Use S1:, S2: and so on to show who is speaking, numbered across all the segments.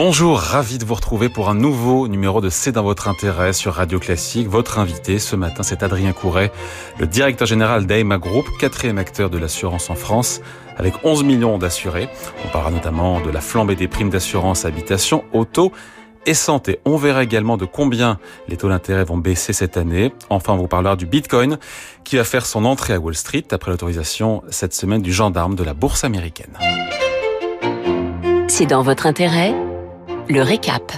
S1: Bonjour, ravi de vous retrouver pour un nouveau numéro de C'est dans votre intérêt sur Radio Classique. Votre invité ce matin, c'est Adrien Couret, le directeur général d'AEMA Group, quatrième acteur de l'assurance en France, avec 11 millions d'assurés. On parlera notamment de la flambée des primes d'assurance habitation, auto et santé. On verra également de combien les taux d'intérêt vont baisser cette année. Enfin, on vous parlera du Bitcoin qui va faire son entrée à Wall Street après l'autorisation cette semaine du gendarme de la bourse américaine.
S2: C'est dans votre intérêt le récap.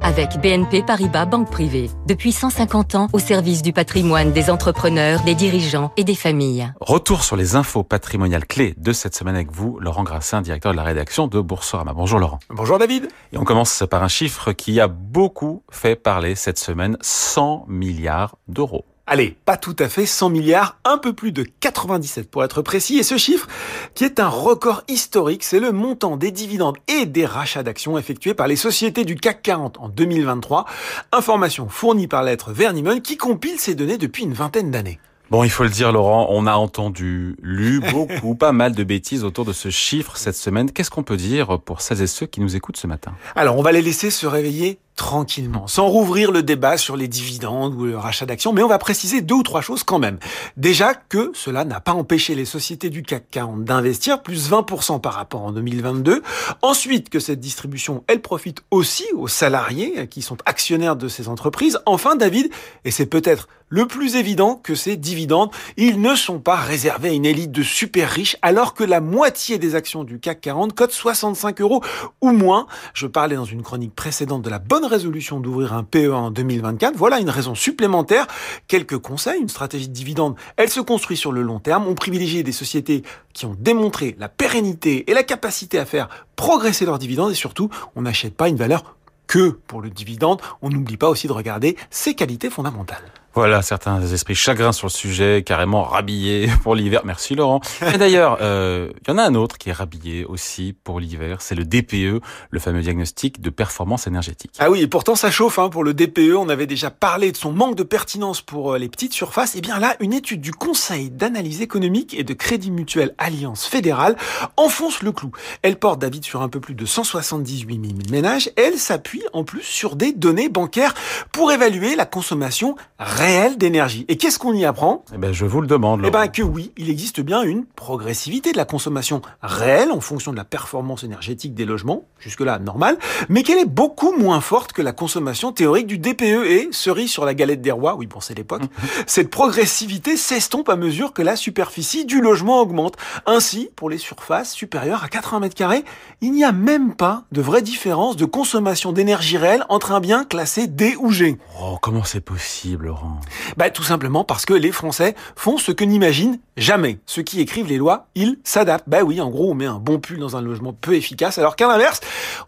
S3: Avec BNP Paribas Banque Privée, depuis 150 ans au service du patrimoine des entrepreneurs, des dirigeants et des familles.
S1: Retour sur les infos patrimoniales clés de cette semaine avec vous, Laurent Grassin, directeur de la rédaction de Boursorama. Bonjour Laurent.
S4: Bonjour David.
S1: Et on commence par un chiffre qui a beaucoup fait parler cette semaine, 100 milliards d'euros.
S4: Allez, pas tout à fait 100 milliards, un peu plus de 97 pour être précis. Et ce chiffre, qui est un record historique, c'est le montant des dividendes et des rachats d'actions effectués par les sociétés du CAC 40 en 2023. Information fournie par l'être Vernimon qui compile ces données depuis une vingtaine d'années.
S1: Bon, il faut le dire, Laurent, on a entendu, lu beaucoup, pas mal de bêtises autour de ce chiffre cette semaine. Qu'est-ce qu'on peut dire pour celles et ceux qui nous écoutent ce matin?
S4: Alors, on va les laisser se réveiller tranquillement, sans rouvrir le débat sur les dividendes ou le rachat d'actions, mais on va préciser deux ou trois choses quand même. Déjà que cela n'a pas empêché les sociétés du CAC 40 d'investir plus 20% par rapport en 2022. Ensuite, que cette distribution, elle profite aussi aux salariés qui sont actionnaires de ces entreprises. Enfin, David, et c'est peut-être le plus évident que ces dividendes, ils ne sont pas réservés à une élite de super riches, alors que la moitié des actions du CAC 40 cotent 65 euros ou moins. Je parlais dans une chronique précédente de la bonne résolution d'ouvrir un PE en 2024. Voilà une raison supplémentaire. Quelques conseils, une stratégie de dividende, elle se construit sur le long terme. On privilégie des sociétés qui ont démontré la pérennité et la capacité à faire progresser leurs dividendes et surtout, on n'achète pas une valeur que pour le dividende. On n'oublie pas aussi de regarder ses qualités fondamentales.
S1: Voilà, certains esprits chagrins sur le sujet, carrément rhabillés pour l'hiver. Merci Laurent. Et d'ailleurs, euh, il y en a un autre qui est rhabillé aussi pour l'hiver, c'est le DPE, le fameux diagnostic de performance énergétique.
S4: Ah oui, et pourtant ça chauffe hein, pour le DPE. On avait déjà parlé de son manque de pertinence pour euh, les petites surfaces. Et eh bien là, une étude du Conseil d'analyse économique et de Crédit Mutuel Alliance Fédérale enfonce le clou. Elle porte David sur un peu plus de 178 000 ménages. Elle s'appuie en plus sur des données bancaires pour évaluer la consommation réel d'énergie. Et qu'est-ce qu'on y apprend?
S1: Eh ben, je vous le demande.
S4: Eh ben, que oui, il existe bien une progressivité de la consommation réelle en fonction de la performance énergétique des logements, jusque-là normal, mais qu'elle est beaucoup moins forte que la consommation théorique du DPE et, cerise sur la galette des rois, oui, bon, c'est l'époque, cette progressivité s'estompe à mesure que la superficie du logement augmente. Ainsi, pour les surfaces supérieures à 80 mètres carrés, il n'y a même pas de vraie différence de consommation d'énergie réelle entre un bien classé D ou G.
S1: Oh, comment c'est possible, Laurent?
S4: Bah, tout simplement parce que les Français font ce que n'imaginent jamais. Ceux qui écrivent les lois, ils s'adaptent. Bah oui, en gros, on met un bon pull dans un logement peu efficace, alors qu'à l'inverse,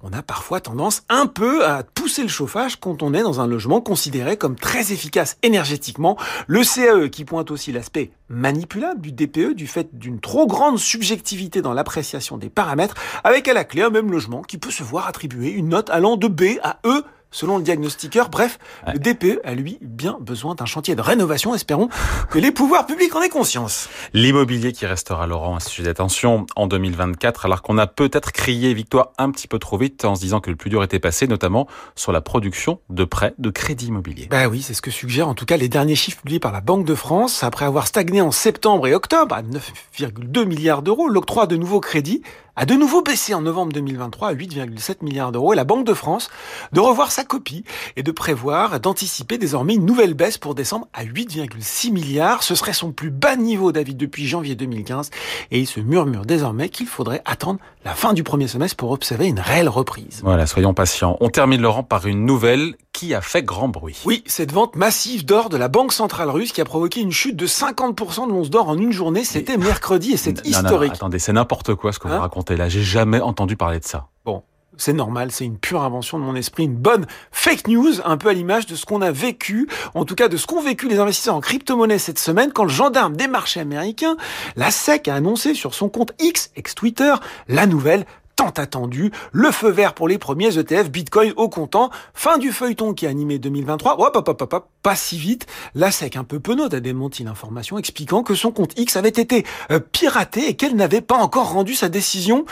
S4: on a parfois tendance un peu à pousser le chauffage quand on est dans un logement considéré comme très efficace énergétiquement. Le CAE qui pointe aussi l'aspect manipulable du DPE du fait d'une trop grande subjectivité dans l'appréciation des paramètres, avec à la clé un même logement qui peut se voir attribuer une note allant de B à E selon le diagnostiqueur. Bref, le DPE a lui bien besoin d'un chantier de rénovation. Espérons que les pouvoirs publics en aient conscience.
S1: L'immobilier qui restera, Laurent, un sujet d'attention en 2024, alors qu'on a peut-être crié victoire un petit peu trop vite en se disant que le plus dur était passé, notamment sur la production de prêts de crédit immobilier.
S4: Bah oui, c'est ce que suggèrent en tout cas les derniers chiffres publiés par la Banque de France. Après avoir stagné en septembre et octobre à 9,2 milliards d'euros, l'octroi de nouveaux crédits a de nouveau baissé en novembre 2023 à 8,7 milliards d'euros et la Banque de France de revoir sa copie et de prévoir d'anticiper désormais une nouvelle baisse pour décembre à 8,6 milliards. Ce serait son plus bas niveau, David, depuis janvier 2015 et il se murmure désormais qu'il faudrait attendre la fin du premier semestre pour observer une réelle reprise.
S1: Voilà, soyons patients. On termine, Laurent, par une nouvelle qui a fait grand bruit.
S4: Oui, cette vente massive d'or de la Banque centrale russe qui a provoqué une chute de 50% de l'once d'or en une journée. C'était mercredi et c'est historique.
S1: attendez, c'est n'importe quoi ce que vous hein? racontez là. J'ai jamais entendu parler de ça.
S4: Bon, c'est normal, c'est une pure invention de mon esprit, une bonne fake news, un peu à l'image de ce qu'on a vécu, en tout cas de ce qu'ont vécu les investisseurs en crypto-monnaie cette semaine quand le gendarme des marchés américains, la SEC, a annoncé sur son compte X, ex-Twitter, la nouvelle tant attendu, le feu vert pour les premiers ETF Bitcoin au comptant, fin du feuilleton qui a animé 2023, hop, hop, hop, pas si vite, la SEC un peu penaud a démenti l'information expliquant que son compte X avait été euh, piraté et qu'elle n'avait pas encore rendu sa décision.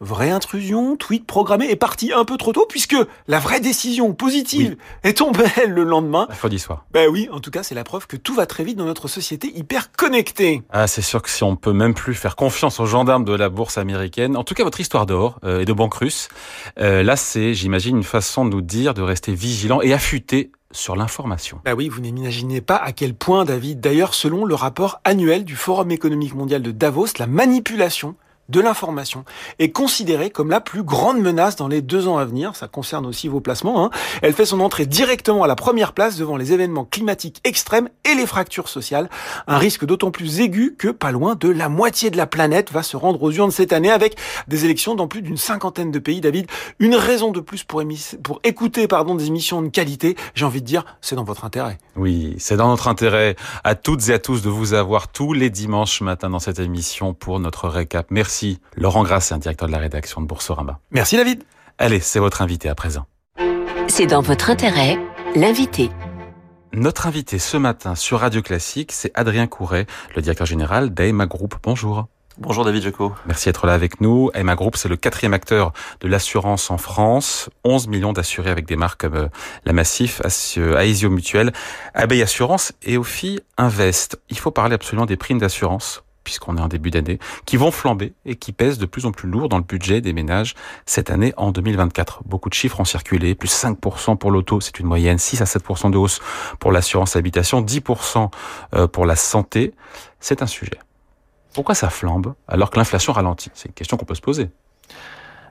S4: Vraie intrusion, tweet programmé est parti un peu trop tôt puisque la vraie décision positive est tombée le lendemain.
S1: Mercredi soir.
S4: Ben oui, en tout cas, c'est la preuve que tout va très vite dans notre société hyper connectée.
S1: Ah, c'est sûr que si on peut même plus faire confiance aux gendarmes de la bourse américaine, en tout cas votre histoire d'or euh, et de banque russe, euh, là c'est, j'imagine, une façon de nous dire de rester vigilant et affûté sur l'information.
S4: Bah oui, vous n'imaginez pas à quel point, David. D'ailleurs, selon le rapport annuel du Forum économique mondial de Davos, la manipulation de l'information est considérée comme la plus grande menace dans les deux ans à venir. Ça concerne aussi vos placements. Hein. Elle fait son entrée directement à la première place devant les événements climatiques extrêmes et les fractures sociales. Un risque d'autant plus aigu que pas loin de la moitié de la planète va se rendre aux urnes cette année avec des élections dans plus d'une cinquantaine de pays. David, une raison de plus pour, pour écouter pardon, des émissions de qualité. J'ai envie de dire, c'est dans votre intérêt.
S1: Oui, c'est dans notre intérêt à toutes et à tous de vous avoir tous les dimanches matin dans cette émission pour notre récap. Merci Merci Laurent Grassin, directeur de la rédaction de Boursorama.
S4: Merci David.
S1: Allez, c'est votre invité à présent.
S2: C'est dans votre intérêt, l'invité.
S1: Notre invité ce matin sur Radio Classique, c'est Adrien Couret, le directeur général d'AEMA Group. Bonjour.
S5: Bonjour David Jaco.
S1: Merci d'être là avec nous. AEMA Group, c'est le quatrième acteur de l'assurance en France. 11 millions d'assurés avec des marques comme euh, la Massif, Aesio Mutuel, Abeille Assurance et Ophi Invest. Il faut parler absolument des primes d'assurance puisqu'on est en début d'année, qui vont flamber et qui pèsent de plus en plus lourd dans le budget des ménages cette année en 2024. Beaucoup de chiffres ont circulé, plus 5% pour l'auto, c'est une moyenne, 6 à 7% de hausse pour l'assurance habitation, 10% euh, pour la santé. C'est un sujet. Pourquoi ça flambe alors que l'inflation ralentit? C'est une question qu'on peut se poser.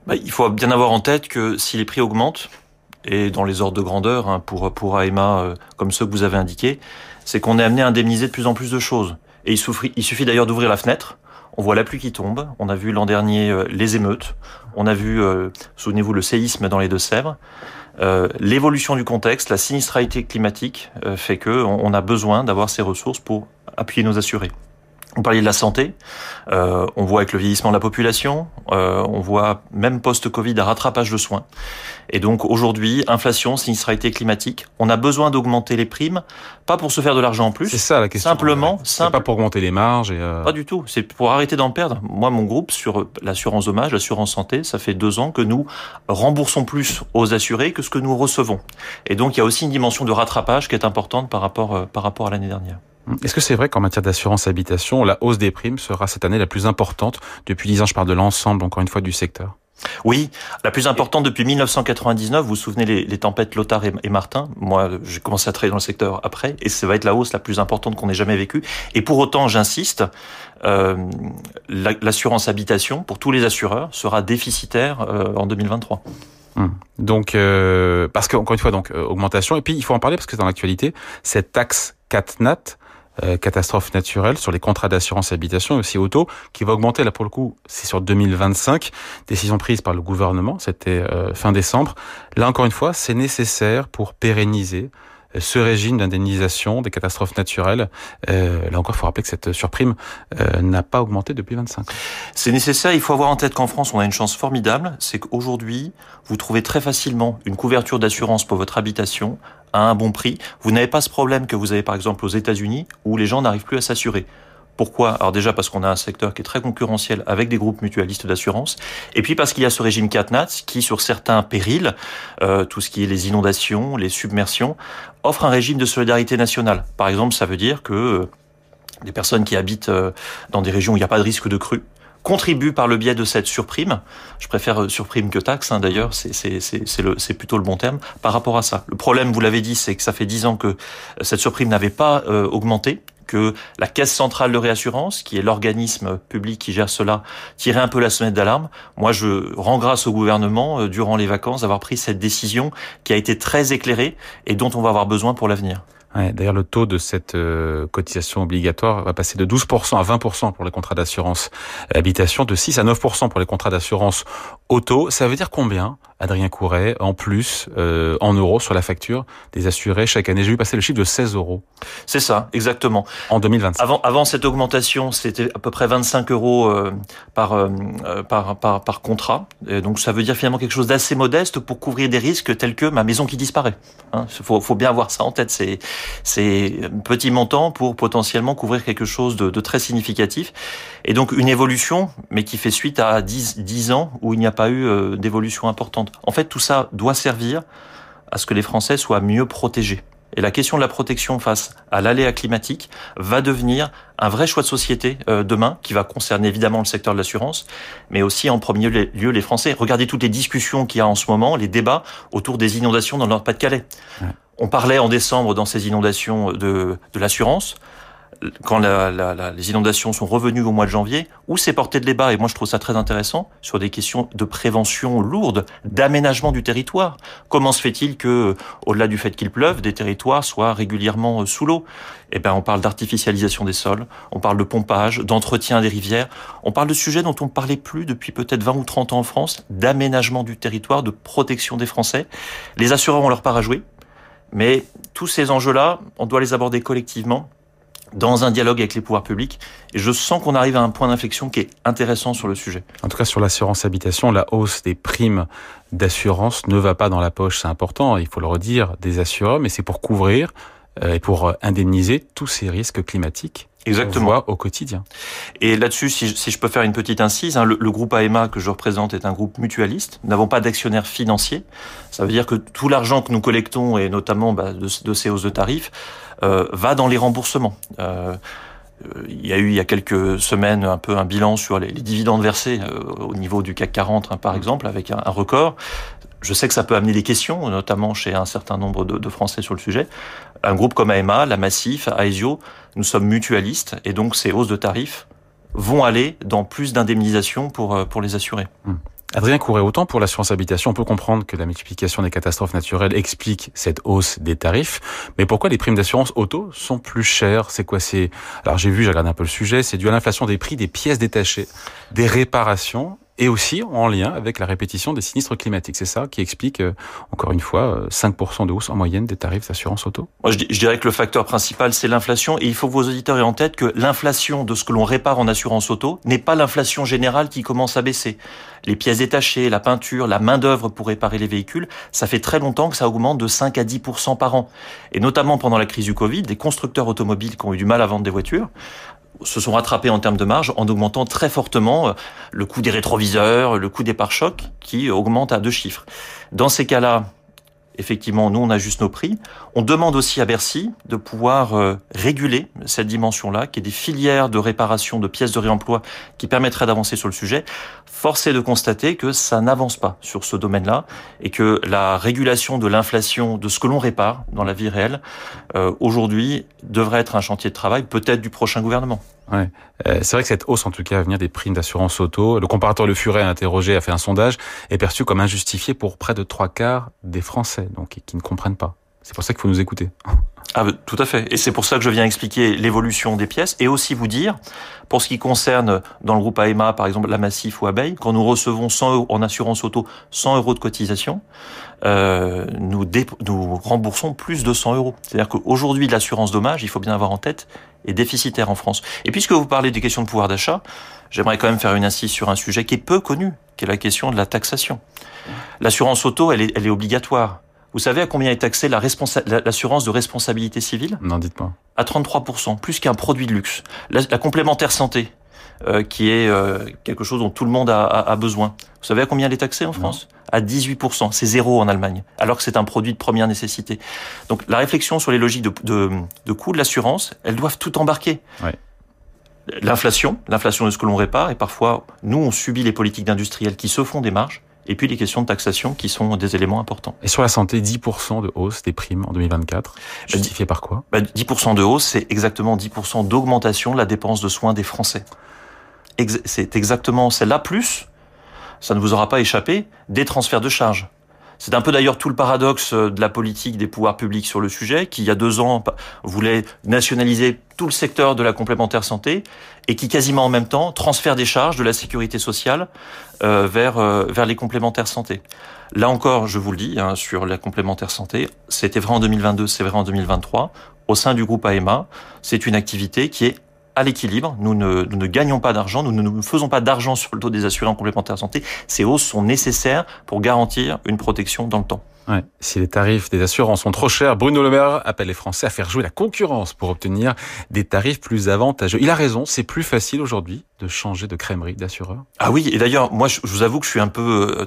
S5: Bah, il faut bien avoir en tête que si les prix augmentent, et dans les ordres de grandeur hein, pour, pour AEMA, euh, comme ceux que vous avez indiqués, c'est qu'on est amené à indemniser de plus en plus de choses. Et il suffit, il suffit d'ailleurs d'ouvrir la fenêtre. On voit la pluie qui tombe. On a vu l'an dernier euh, les émeutes. On a vu, euh, souvenez-vous, le séisme dans les Deux-Sèvres. Euh, l'évolution du contexte, la sinistralité climatique fait que on a besoin d'avoir ces ressources pour appuyer nos assurés. On parlait de la santé, euh, on voit avec le vieillissement de la population, euh, on voit même post-Covid un rattrapage de soins. Et donc aujourd'hui, inflation, sinistralité climatique, on a besoin d'augmenter les primes, pas pour se faire de l'argent en plus.
S1: C'est ça la question.
S5: Simplement,
S1: c'est pas pour augmenter les marges. Et euh...
S5: Pas du tout. C'est pour arrêter d'en perdre. Moi, mon groupe sur l'assurance dommage, l'assurance santé, ça fait deux ans que nous remboursons plus aux assurés que ce que nous recevons. Et donc il y a aussi une dimension de rattrapage qui est importante par rapport euh, par rapport à l'année dernière.
S1: Est-ce que c'est vrai qu'en matière d'assurance habitation, la hausse des primes sera cette année la plus importante depuis 10 ans? Je parle de l'ensemble, encore une fois, du secteur.
S5: Oui, la plus importante depuis 1999. Vous vous souvenez les, tempêtes Lothar et, Martin? Moi, j'ai commencé à travailler dans le secteur après, et ça va être la hausse la plus importante qu'on ait jamais vécue. Et pour autant, j'insiste, euh, l'assurance habitation pour tous les assureurs sera déficitaire euh, en 2023.
S1: Hum. Donc, euh, parce qu'encore une fois, donc augmentation. Et puis, il faut en parler parce que dans l'actualité, cette taxe CatNat euh, catastrophe naturelle sur les contrats d'assurance habitation et aussi auto qui va augmenter là pour le coup c'est sur 2025 décision prise par le gouvernement c'était euh, fin décembre là encore une fois c'est nécessaire pour pérenniser euh, ce régime d'indemnisation des catastrophes naturelles. Euh, là encore, il faut rappeler que cette surprime euh, n'a pas augmenté depuis 25 ans.
S5: C'est nécessaire. Il faut avoir en tête qu'en France, on a une chance formidable. C'est qu'aujourd'hui, vous trouvez très facilement une couverture d'assurance pour votre habitation à un bon prix. Vous n'avez pas ce problème que vous avez par exemple aux États-Unis où les gens n'arrivent plus à s'assurer. Pourquoi? Alors déjà parce qu'on a un secteur qui est très concurrentiel avec des groupes mutualistes d'assurance, et puis parce qu'il y a ce régime CatNat qui, sur certains périls, euh, tout ce qui est les inondations, les submersions, offre un régime de solidarité nationale. Par exemple, ça veut dire que euh, des personnes qui habitent euh, dans des régions où il n'y a pas de risque de crue contribuent par le biais de cette surprime. Je préfère euh, surprime que taxe, hein, d'ailleurs, c'est plutôt le bon terme par rapport à ça. Le problème, vous l'avez dit, c'est que ça fait dix ans que cette surprime n'avait pas augmenté que la Caisse centrale de réassurance, qui est l'organisme public qui gère cela, tirait un peu la sonnette d'alarme. Moi, je rends grâce au gouvernement, euh, durant les vacances, d'avoir pris cette décision qui a été très éclairée et dont on va avoir besoin pour l'avenir.
S1: D'ailleurs, le taux de cette euh, cotisation obligatoire va passer de 12% à 20% pour les contrats d'assurance habitation, de 6 à 9% pour les contrats d'assurance auto. Ça veut dire combien Adrien Couret, en plus, euh, en euros sur la facture des assurés chaque année. J'ai vu passer le chiffre de 16 euros.
S5: C'est ça, exactement.
S1: En 2025.
S5: Avant, avant cette augmentation, c'était à peu près 25 euros euh, par, euh, par, par, par, contrat. Et donc ça veut dire finalement quelque chose d'assez modeste pour couvrir des risques tels que ma maison qui disparaît. Il hein, faut, faut, bien avoir ça en tête. C'est, c'est un petit montant pour potentiellement couvrir quelque chose de, de, très significatif. Et donc une évolution, mais qui fait suite à 10, 10 ans où il n'y a pas eu d'évolution importante. En fait, tout ça doit servir à ce que les Français soient mieux protégés. Et la question de la protection face à l'aléa climatique va devenir un vrai choix de société euh, demain, qui va concerner évidemment le secteur de l'assurance, mais aussi en premier lieu les Français. Regardez toutes les discussions qu'il y a en ce moment, les débats autour des inondations dans le Nord-Pas-de-Calais. On parlait en décembre dans ces inondations de, de l'assurance quand la, la, les inondations sont revenues au mois de janvier, où s'est porté de débat, et moi je trouve ça très intéressant, sur des questions de prévention lourde, d'aménagement du territoire. Comment se fait-il que, au-delà du fait qu'il pleuve, des territoires soient régulièrement euh, sous l'eau? Eh ben, on parle d'artificialisation des sols, on parle de pompage, d'entretien des rivières, on parle de sujets dont on ne parlait plus depuis peut-être 20 ou 30 ans en France, d'aménagement du territoire, de protection des Français. Les assureurs ont leur part à jouer, mais tous ces enjeux-là, on doit les aborder collectivement dans un dialogue avec les pouvoirs publics. Et je sens qu'on arrive à un point d'inflexion qui est intéressant sur le sujet.
S1: En tout cas, sur l'assurance habitation, la hausse des primes d'assurance ne va pas dans la poche, c'est important, il faut le redire, des assureurs, mais c'est pour couvrir euh, et pour indemniser tous ces risques climatiques
S5: Exactement.
S1: au quotidien.
S5: Et là-dessus, si, si, je peux faire une petite incise, hein, le, le, groupe AEMA que je représente est un groupe mutualiste. Nous n'avons pas d'actionnaire financier. Ça veut dire que tout l'argent que nous collectons, et notamment bah, de, de, ces hausses de tarifs, euh, va dans les remboursements. Euh, il y a eu il y a quelques semaines un peu un bilan sur les, les dividendes versés euh, au niveau du CAC 40 hein, par exemple avec un, un, record. Je sais que ça peut amener des questions, notamment chez un certain nombre de, de Français sur le sujet. Un groupe comme AMA, la Massif, Aesio, nous sommes mutualistes et donc ces hausses de tarifs vont aller dans plus d'indemnisation pour, pour les assurés.
S1: Hum. Adrien Couret, autant pour l'assurance habitation, on peut comprendre que la multiplication des catastrophes naturelles explique cette hausse des tarifs, mais pourquoi les primes d'assurance auto sont plus chères? C'est quoi? C'est alors j'ai vu, j'ai regardé un peu le sujet, c'est dû à l'inflation des prix des pièces détachées, des réparations et aussi en lien avec la répétition des sinistres climatiques. C'est ça qui explique, euh, encore une fois, 5% euh, de hausse en moyenne des tarifs d'assurance auto
S5: Moi, je, je, dirais que le facteur principal, c'est l'inflation. Et il faut que vos auditeurs aient en tête que l'inflation de ce que l'on répare en assurance auto n'est pas l'inflation générale qui commence à baisser. Les pièces détachées, la peinture, la main-d'œuvre pour réparer les véhicules, ça fait très longtemps que ça augmente de 5 à 10% par an. Et notamment pendant la crise du Covid, des constructeurs automobiles qui ont eu du mal à vendre des voitures se sont rattrapés en termes de marge en augmentant très fortement euh, le coût des rétroviseurs, le coût des pare-chocs qui augmente à deux chiffres. Dans ces cas-là, effectivement, nous, on ajuste nos prix. On demande aussi à Bercy de pouvoir euh, réguler cette dimension-là, qui est des filières de réparation de pièces de réemploi qui permettraient d'avancer sur le sujet. Force est de constater que ça n'avance pas sur ce domaine-là et que la régulation de l'inflation de ce que l'on répare dans la vie réelle, euh, aujourd'hui, devrait être un chantier de travail, peut-être du prochain gouvernement.
S1: Ouais. Euh, c'est vrai que cette hausse, en tout cas, à venir des primes d'assurance auto, le comparateur Le Furet a interrogé, a fait un sondage, est perçu comme injustifié pour près de trois quarts des Français, donc qui ne comprennent pas. C'est pour ça qu'il faut nous écouter.
S5: Ah, tout à fait. Et c'est pour ça que je viens expliquer l'évolution des pièces et aussi vous dire, pour ce qui concerne dans le groupe AEMA, par exemple, la Massif ou Abeille, quand nous recevons 100 euros en assurance auto, 100 euros de cotisation, euh, nous, nous remboursons plus de 100 euros. C'est-à-dire qu'aujourd'hui, l'assurance dommage, il faut bien avoir en tête, est déficitaire en France. Et puisque vous parlez des questions de pouvoir d'achat, j'aimerais quand même faire une insiste sur un sujet qui est peu connu, qui est la question de la taxation. L'assurance auto, elle est, elle est obligatoire. Vous savez à combien est taxée l'assurance de responsabilité civile?
S1: Non, dites-moi.
S5: À 33%, plus qu'un produit de luxe. La, la complémentaire santé, euh, qui est euh, quelque chose dont tout le monde a, a, a, besoin. Vous savez à combien elle est taxée en France? Non. À 18%. C'est zéro en Allemagne, alors que c'est un produit de première nécessité. Donc la réflexion sur les logiques de, de, de coût de l'assurance, elles doivent tout embarquer.
S1: Ouais.
S5: L'inflation, l'inflation de ce que l'on répare, et parfois, nous, on subit les politiques d'industriels qui se font des marges, et puis les questions de taxation qui sont des éléments importants.
S1: Et sur la santé, 10% de hausse des primes en 2024, justifié par quoi?
S5: bah, 10% de hausse, c'est exactement 10% d'augmentation de la dépense de soins des Français. C'est exactement celle-là, plus, ça ne vous aura pas échappé, des transferts de charges. C'est un peu d'ailleurs tout le paradoxe euh, de la politique des pouvoirs publics sur le sujet, qui il y a deux ans voulait nationaliser tout le secteur de la complémentaire santé et qui quasiment en même temps transfère des charges de la sécurité sociale euh, vers euh, vers les complémentaires santé. Là encore, je vous le dis, hein, sur la complémentaire santé, c'était vrai en 2022, c'est vrai en 2023. Au sein du groupe AMA, c'est une activité qui est à l'équilibre. Nous ne, nous ne gagnons pas d'argent, nous ne faisons pas d'argent sur le taux des assurés en complémentaire santé. Ces hausses sont nécessaires pour garantir une protection dans le temps.
S1: Ouais. Si les tarifs des assurances sont trop chers, Bruno Le Maire appelle les Français à faire jouer la concurrence pour obtenir des tarifs plus avantageux. Il a raison, c'est plus facile aujourd'hui de changer de crèmerie d'assureur.
S5: Ah oui, et d'ailleurs, moi, je vous avoue que je suis un peu euh,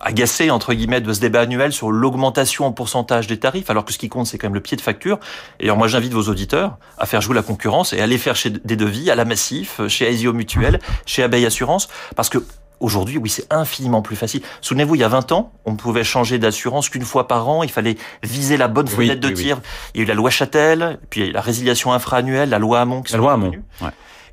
S5: agacé entre guillemets de ce débat annuel sur l'augmentation en pourcentage des tarifs, alors que ce qui compte c'est quand même le pied de facture. Et alors moi, j'invite vos auditeurs à faire jouer la concurrence et à aller faire chez des devis à la Massif, chez Aesio Mutuel, chez Abeille Assurance, parce que Aujourd'hui, oui, c'est infiniment plus facile. Souvenez-vous, il y a 20 ans, on ne pouvait changer d'assurance qu'une fois par an. Il fallait viser la bonne fenêtre de tir. Il y a eu la loi Châtel, puis la résiliation infra-annuelle, la loi Hamon.
S1: la loi Hamon. Ouais.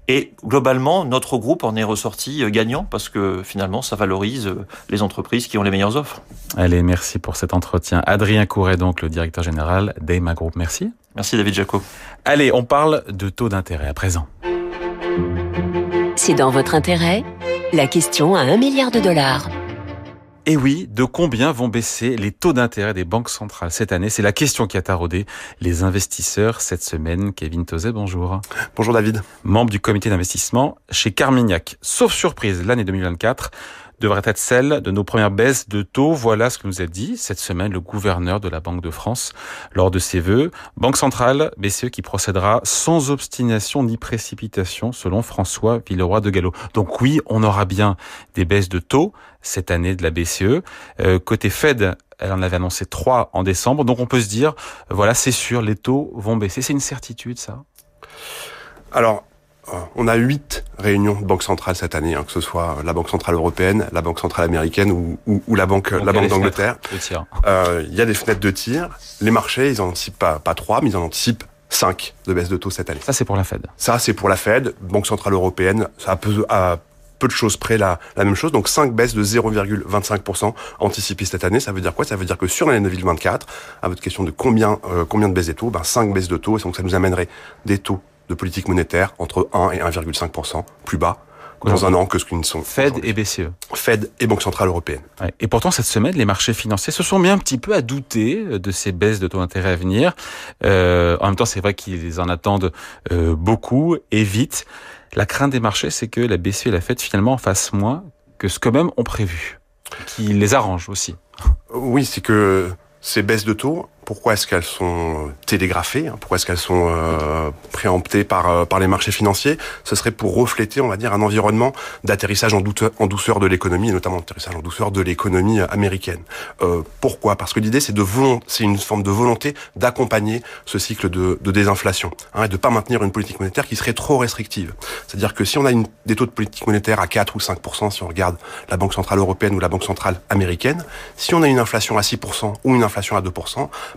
S5: Et globalement, notre groupe en est ressorti euh, gagnant parce que finalement, ça valorise euh, les entreprises qui ont les meilleures offres.
S1: Allez, merci pour cet entretien. Adrien Couret, donc le directeur général d'EMA Group. Merci.
S5: Merci David Jaco.
S1: Allez, on parle de taux d'intérêt à présent.
S2: C'est dans votre intérêt La question à un milliard de dollars.
S1: Et oui, de combien vont baisser les taux d'intérêt des banques centrales cette année? C'est la question qui a taraudé les investisseurs cette semaine. Kevin Tozet, bonjour.
S6: Bonjour David.
S1: Membre du comité d'investissement chez Carmignac. Sauf surprise, l'année 2024 devrait être celle de nos premières baisses de taux. Voilà ce que nous a dit cette semaine le gouverneur de la Banque de France lors de ses vœux. Banque centrale, BCE qui procédera sans obstination ni précipitation selon François Villeroy de Gallo. Donc oui, on aura bien des baisses de taux cette année de la BCE. Euh, côté Fed, elle en avait annoncé trois en décembre. Donc on peut se dire, voilà, c'est sûr, les taux vont baisser. C'est une certitude, ça?
S6: Alors, on a huit réunions de banque centrale cette année, hein, que ce soit la Banque centrale européenne, la Banque centrale américaine ou, ou, ou la Banque,
S1: Donc,
S6: la banque d'Angleterre.
S1: de.
S6: Euh, Il y a des fenêtres de tir. Les marchés, ils en anticipent pas, pas trois, mais ils en anticipent cinq de baisse de taux cette année.
S1: Ça, c'est pour la Fed.
S6: Ça, c'est pour la Fed, Banque centrale européenne. Ça a peu, à peu de choses près la, la même chose. Donc 5 baisses de 0,25% anticipées cette année. Ça veut dire quoi? Ça veut dire que sur l'année 2024, à votre question de combien, euh, combien de baisses des taux, ben 5 baisses de taux. Et donc ça nous amènerait des taux de politique monétaire entre 1 et 1,5% plus bas dans un an que ce qu'ils ne sont.
S1: Fed et BCE.
S6: Fed et Banque centrale européenne.
S1: Ouais. Et pourtant, cette semaine, les marchés financiers se sont mis un petit peu à douter de ces baisses de taux d'intérêt à venir. Euh, en même temps, c'est vrai qu'ils en attendent euh, beaucoup et vite. La crainte des marchés, c'est que la BCE et la Fed finalement en fassent moins que ce qu'eux-mêmes ont prévu, qui les arrange aussi.
S6: Oui, c'est que ces baisses de taux, pourquoi est-ce qu'elles sont télégraphées hein? Pourquoi est-ce qu'elles sont euh, préemptées par, euh, par les marchés financiers? Ce serait pour refléter, on va dire, un environnement d'atterrissage en, douceur, en douceur de l'économie, et notamment d'atterrissage en douceur de l'économie euh, américaine. Euh, pourquoi? Parce que l'idée, c'est de c'est une forme de volonté d'accompagner ce cycle de, de désinflation, hein, et de pas maintenir une politique monétaire qui serait trop restrictive. C'est-à-dire que si on a une, des taux de politique monétaire à 4 ou 5% si on regarde la Banque centrale européenne ou la Banque centrale américaine, si on a une inflation à 6% ou une inflation à 2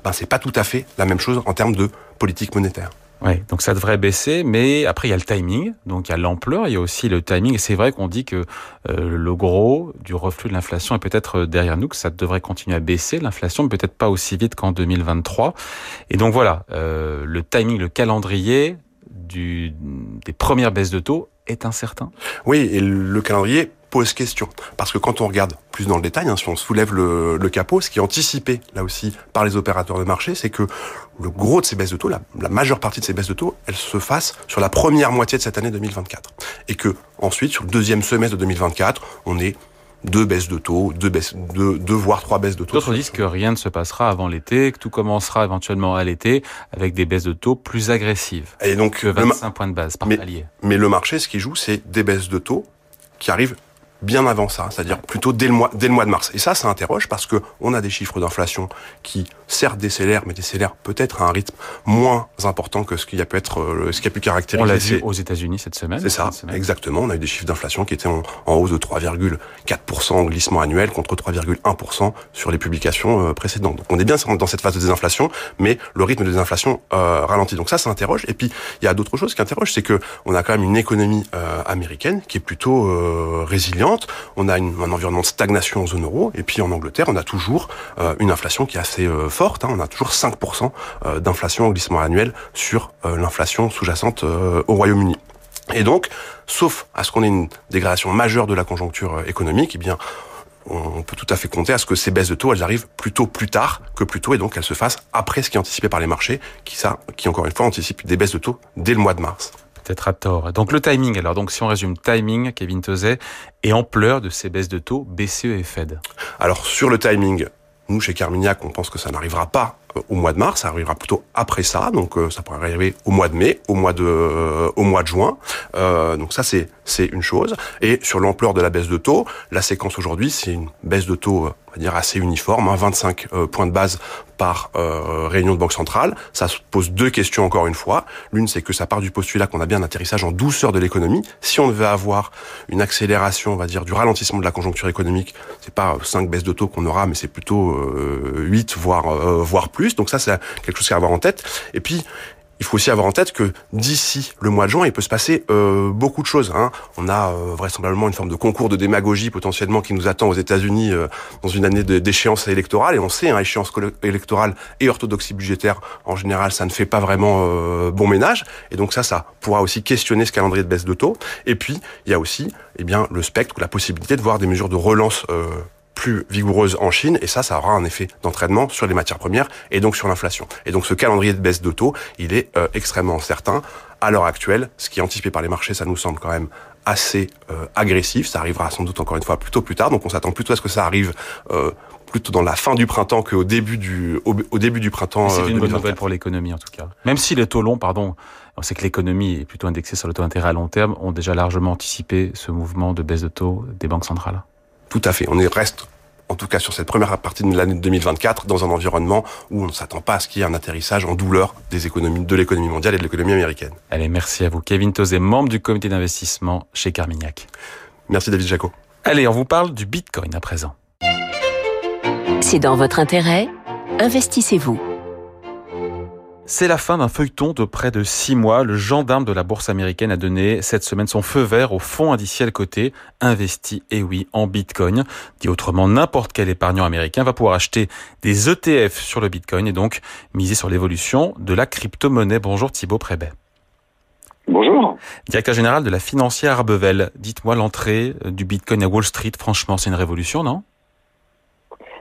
S6: ben c'est pas tout à fait la même chose en termes de politique monétaire.
S1: Ouais, donc ça devrait baisser, mais après il y a le timing, donc il y a l'ampleur, il y a aussi le timing, et c'est vrai qu'on dit que euh, le gros du reflux de l'inflation est peut-être euh, derrière nous, que ça devrait continuer à baisser, l'inflation, mais peut-être pas aussi vite qu'en 2023. Et donc voilà, euh, le timing, le calendrier du, des premières baisses de taux est incertain.
S6: Oui, et le calendrier pose question. Parce que quand on regarde plus dans le détail, hein, si on soulève le, le capot, ce qui est anticipé là aussi par les opérateurs de marché, c'est que le gros de ces baisses de taux, la, la, majeure partie de ces baisses de taux, elles se fassent sur la première moitié de cette année 2024. Et que ensuite, sur le deuxième semestre de 2024, on est deux baisses de taux, deux, baisses, deux, deux voire trois baisses de taux.
S1: D'autres disent que rien ne se passera avant l'été, que tout commencera éventuellement à l'été avec des baisses de taux plus agressives.
S6: Et donc,
S1: que 25 points de base par
S6: mais,
S1: palier.
S6: Mais le marché, ce qui joue, c'est des baisses de taux qui arrivent bien avant ça, c'est-à-dire plutôt dès le mois dès le mois de mars. Et ça, ça interroge parce que on a des chiffres d'inflation qui certes décélèrent, mais décélèrent peut-être à un rythme moins important que ce qui a pu être euh, ce qui a pu caractériser.
S1: On l'a vu aux États-Unis cette semaine.
S6: C'est ça,
S1: semaine.
S6: exactement. On a eu des chiffres d'inflation qui étaient en, en hausse de 3,4% en glissement annuel contre 3,1% sur les publications euh, précédentes. Donc on est bien dans cette phase de désinflation, mais le rythme de désinflation euh, ralentit. Donc ça, ça interroge. Et puis il y a d'autres choses qui interrogent, c'est que on a quand même une économie euh, américaine qui est plutôt résiliente On a un environnement de stagnation en zone euro. Et puis en Angleterre, on a toujours une inflation qui est assez forte. Hein. On a toujours 5% d'inflation au glissement annuel sur l'inflation sous-jacente au Royaume-Uni. Et donc, sauf à ce qu'on ait une dégradation majeure de la conjoncture économique, eh bien, on peut tout à fait compter à ce que ces baisses de taux, elles arrivent plutôt plus tard que plus tôt, et donc elles se fassent après ce qui est anticipé par les marchés, qui, ça, qui encore une fois anticipent des baisses de taux dès le mois de mars.
S1: Peut-être à tort. Donc le timing, alors donc si on résume timing, Kevin Tezet, et ampleur de ces baisses de taux BCE et Fed.
S6: Alors sur le timing, nous chez Carmignac, on pense que ça n'arrivera pas au mois de mars, ça arrivera plutôt après ça, donc euh, ça pourrait arriver au mois de mai, au mois de euh, au mois de juin. donc ça c'est c'est une chose. Et sur l'ampleur de la baisse de taux, la séquence aujourd'hui c'est une baisse de taux dire assez uniforme, hein, 25 euh, points de base par euh, réunion de banque centrale. Ça se pose deux questions encore une fois. L'une, c'est que ça part du postulat qu'on a bien un atterrissage en douceur de l'économie. Si on veut avoir une accélération, on va dire, du ralentissement de la conjoncture économique, c'est pas 5 baisses de taux qu'on aura, mais c'est plutôt euh, 8, voire, euh, voire plus. Donc ça, c'est quelque chose à avoir en tête. Et puis, il faut aussi avoir en tête que d'ici le mois de juin, il peut se passer euh, beaucoup de choses. Hein. On a euh, vraisemblablement une forme de concours de démagogie potentiellement qui nous attend aux États-Unis euh, dans une année d'échéance électorale. Et on sait, hein, échéance électorale et orthodoxie budgétaire, en général, ça ne fait pas vraiment bon ménage. Et donc ça, ça pourra aussi questionner ce calendrier de baisse de taux. Et puis, il y a aussi eh bien, le spectre ou la possibilité de voir des mesures de relance plus vigoureuse en Chine, et ça, ça aura un effet d'entraînement sur les matières premières et donc sur l'inflation. Et donc ce calendrier de baisse de taux, il est euh, extrêmement certain. À l'heure actuelle, ce qui est anticipé par les marchés, ça nous semble quand même assez euh, agressif. Ça arrivera sans doute encore une fois plutôt plus tard. Donc on s'attend plutôt à ce que ça arrive euh, plutôt dans la fin du printemps qu'au début du au, début du printemps.
S1: C'est une bonne nouvelle pour l'économie en tout cas. Même si les taux longs, pardon, on sait que l'économie est plutôt indexée sur le taux d'intérêt à long terme, ont déjà largement anticipé ce mouvement de baisse de taux des banques centrales.
S6: Tout à fait. On est reste en tout cas sur cette première partie de l'année 2024, dans un environnement où on ne s'attend pas à ce qu'il y ait un atterrissage en douleur des économies, de l'économie mondiale et de l'économie américaine.
S1: Allez, merci à vous. Kevin Tozé, membre du comité d'investissement chez Carmignac.
S6: Merci David Jaco.
S1: Allez, on vous parle du Bitcoin à présent.
S2: C'est dans votre intérêt Investissez-vous.
S1: C'est la fin d'un feuilleton de près de six mois. Le gendarme de la bourse américaine a donné cette semaine son feu vert au fonds indiciel coté, investi, et oui, en bitcoin. Dit autrement, n'importe quel épargnant américain va pouvoir acheter des ETF sur le bitcoin et donc miser sur l'évolution de la crypto-monnaie. Bonjour Thibaut Prébet.
S7: Bonjour.
S1: Directeur général de la financière Arbevel. Dites-moi l'entrée du bitcoin à Wall Street. Franchement, c'est une révolution, non?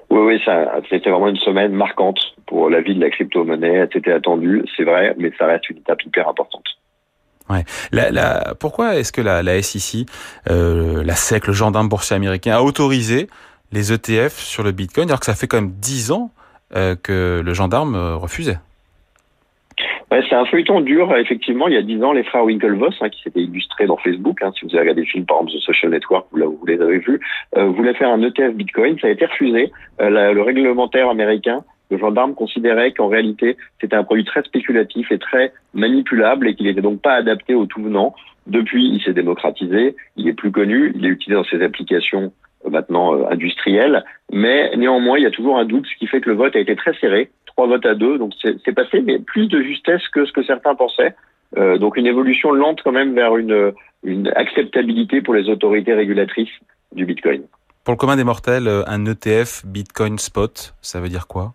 S7: Oui, oui, ça, c'était vraiment une semaine marquante pour la vie de la crypto-monnaie. C'était attendu, c'est vrai, mais ça reste une étape hyper importante.
S1: Ouais. La, la, pourquoi est-ce que la, la SEC, euh, la SEC, le gendarme boursier américain, a autorisé les ETF sur le Bitcoin alors que ça fait quand même 10 ans euh, que le gendarme euh, refusait?
S7: Ouais, c'est un feuilleton dur. Effectivement, il y a dix ans, les frères Winklevoss, hein, qui s'étaient illustrés dans Facebook, hein, si vous avez regardé le film par exemple The Social Network, vous, vous les avez vus, euh, voulaient faire un ETF Bitcoin. Ça a été refusé. Euh, le réglementaire américain, le gendarme considérait qu'en réalité, c'était un produit très spéculatif et très manipulable et qu'il n'était donc pas adapté au tout venant. Depuis, il s'est démocratisé, il est plus connu, il est utilisé dans ses applications euh, maintenant euh, industrielles, mais néanmoins, il y a toujours un doute, ce qui fait que le vote a été très serré trois votes à deux. Donc c'est passé, mais plus de justesse que ce que certains pensaient. Euh, donc une évolution lente quand même vers une, une acceptabilité pour les autorités régulatrices du Bitcoin.
S1: Pour le commun des mortels, euh, un ETF Bitcoin Spot, ça veut dire quoi?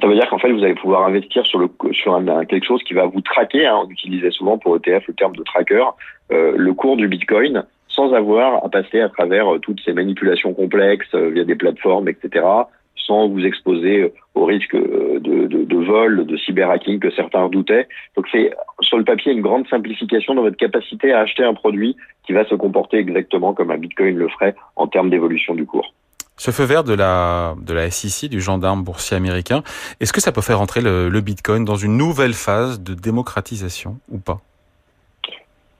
S7: Ça veut dire qu'en fait, vous allez pouvoir investir sur, le, sur un, quelque chose qui va vous traquer. Hein, on utilisait souvent pour ETF le terme de tracker, euh, le cours du Bitcoin, sans avoir à passer à travers euh, toutes ces manipulations complexes euh, via des plateformes, etc sans vous exposer au risque de, de, de vol, de cyberhacking que certains redoutaient. Donc c'est sur le papier une grande simplification dans votre capacité à acheter un produit qui va se comporter exactement comme un Bitcoin le ferait en termes d'évolution du cours.
S1: Ce feu vert de la, de la SEC, du gendarme boursier américain, est-ce que ça peut faire entrer le, le Bitcoin dans une nouvelle phase de démocratisation ou pas?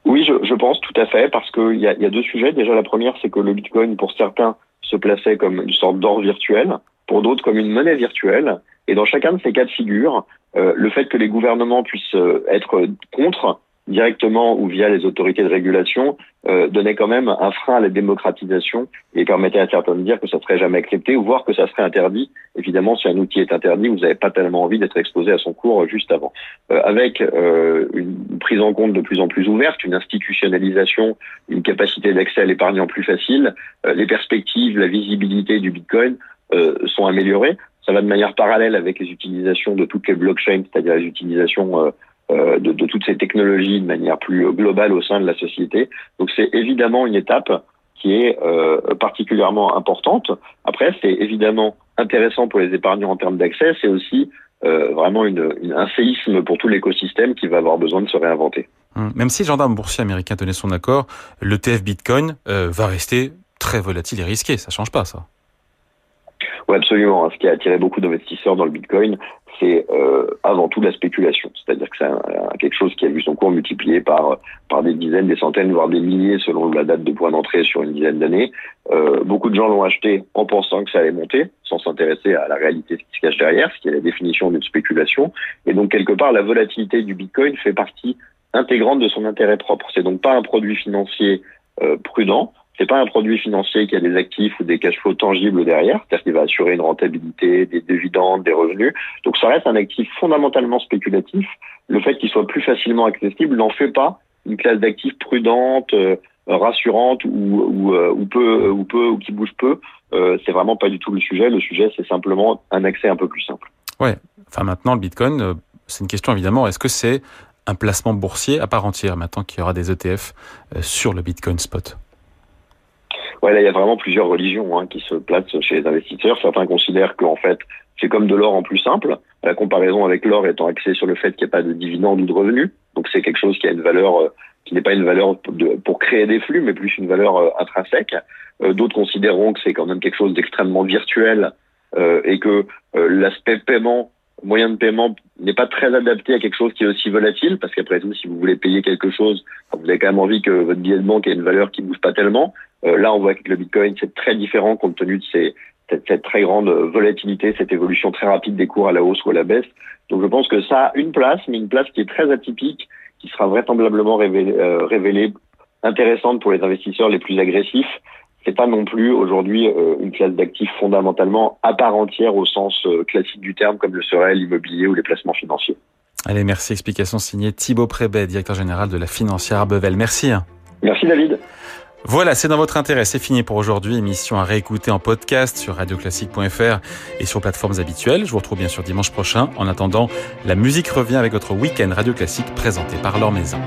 S7: Oui, je, je, pense tout à fait, parce qu'il y a, y a deux sujets. Déjà, la première, c'est que le Bitcoin, pour certains, se plaçait comme une sorte d'or virtuel pour d'autres comme une monnaie virtuelle. Et dans chacun de ces cas de figure, euh, le fait que les gouvernements puissent euh, être contre directement ou via les autorités de régulation, euh, donnait quand même un frein à la démocratisation et permettait à certains de dire que ça serait jamais accepté ou voire que ça serait interdit. Évidemment, si un outil est interdit, vous n'avez pas tellement envie d'être exposé à son cours juste avant. Euh, avec euh, une prise en compte de plus en plus ouverte, une institutionnalisation, une capacité d'accès à l'épargnant plus facile, euh, les perspectives, la visibilité du Bitcoin sont améliorées. Ça va de manière parallèle avec les utilisations de toutes les blockchains, c'est-à-dire les utilisations euh, de, de, toutes ces technologies de manière plus globale au sein de la société. Donc c'est évidemment une étape qui est euh, particulièrement importante. Après, c'est évidemment intéressant pour les épargnants en termes d'accès. C'est aussi euh, vraiment un séisme pour tout l'écosystème qui va avoir besoin de se réinventer.
S1: Hum, même si le gendarme boursier américain tenait son accord, l'ETF Bitcoin euh, va rester très volatile et risqué. Ça change pas, ça.
S7: Oui, absolument. Ce qui a attiré beaucoup d'investisseurs dans le Bitcoin, c'est euh, avant tout la spéculation. C'est-à-dire que c'est quelque chose qui a vu son cours multiplié par par des dizaines, des centaines, voire des milliers selon la date de point d'entrée sur une dizaine d'années. Euh, beaucoup de gens l'ont acheté en pensant que ça allait monter, sans s'intéresser à la réalité qui se cache derrière, ce qui est la définition d'une spéculation. Et donc quelque part, la volatilité du Bitcoin fait partie intégrante de son intérêt propre. C'est donc pas un produit financier euh, prudent, c'est pas un produit financier qui a des actifs ou des cash flows tangibles derrière, c'est-à-dire qu'il va assurer une rentabilité, des dividendes, des revenus. Donc ça reste un actif fondamentalement spéculatif. Le fait qu'il soit plus facilement accessible n'en fait pas une classe d'actifs prudente, euh, rassurante euh, ou, peu ou peu ou qui bouge peu. Euh, c'est vraiment pas du tout le sujet. Le sujet c'est simplement un accès un peu plus simple.
S1: Ouais. Enfin maintenant le Bitcoin, euh, c'est une question évidemment. Est-ce que c'est un placement boursier à part entière maintenant qu'il y aura des ETF sur le Bitcoin spot?
S7: Ouais, là, il y a vraiment plusieurs religions hein, qui se placent chez les investisseurs. Certains considèrent qu'en fait, c'est comme de l'or en plus simple. La comparaison avec l'or étant axée sur le fait qu'il n'y a pas de dividendes ou de revenus. Donc, c'est quelque chose qui a une valeur, euh, qui n'est pas une valeur pour créer des flux, mais plus une valeur euh, intrinsèque. Euh, D'autres considéreront que c'est quand même quelque chose d'extrêmement virtuel euh, et que euh, l'aspect paiement moyen de paiement n'est pas très adapté à quelque chose qui est aussi volatile, parce qu'après tout, si vous voulez payer quelque chose, vous avez quand même envie que votre billet de banque ait une valeur qui bouge pas tellement. Euh, là, on voit que le Bitcoin, c'est très différent compte tenu de ces, cette, cette, très grande volatilité, cette évolution très rapide des cours à la hausse ou à la baisse. Donc, je pense que ça a une place, mais une place qui est très atypique, qui sera vraisemblablement révélée, euh, révélée intéressante pour les investisseurs les plus agressifs. C'est pas non plus aujourd'hui euh, une classe d'actifs fondamentalement à part entière au sens euh, classique du terme, comme le serait l'immobilier ou les placements financiers.
S1: Allez, merci. Explication signée Thibaut Prébet, directeur général de la financière Arbevel. Merci.
S7: Merci David.
S1: Voilà, c'est dans votre intérêt. C'est fini pour aujourd'hui. Émission à réécouter en podcast sur radioclassique.fr et sur plateformes habituelles. Je vous retrouve bien sûr dimanche prochain. En attendant, la musique revient avec votre week-end Radio Classique présenté par Laure Maison.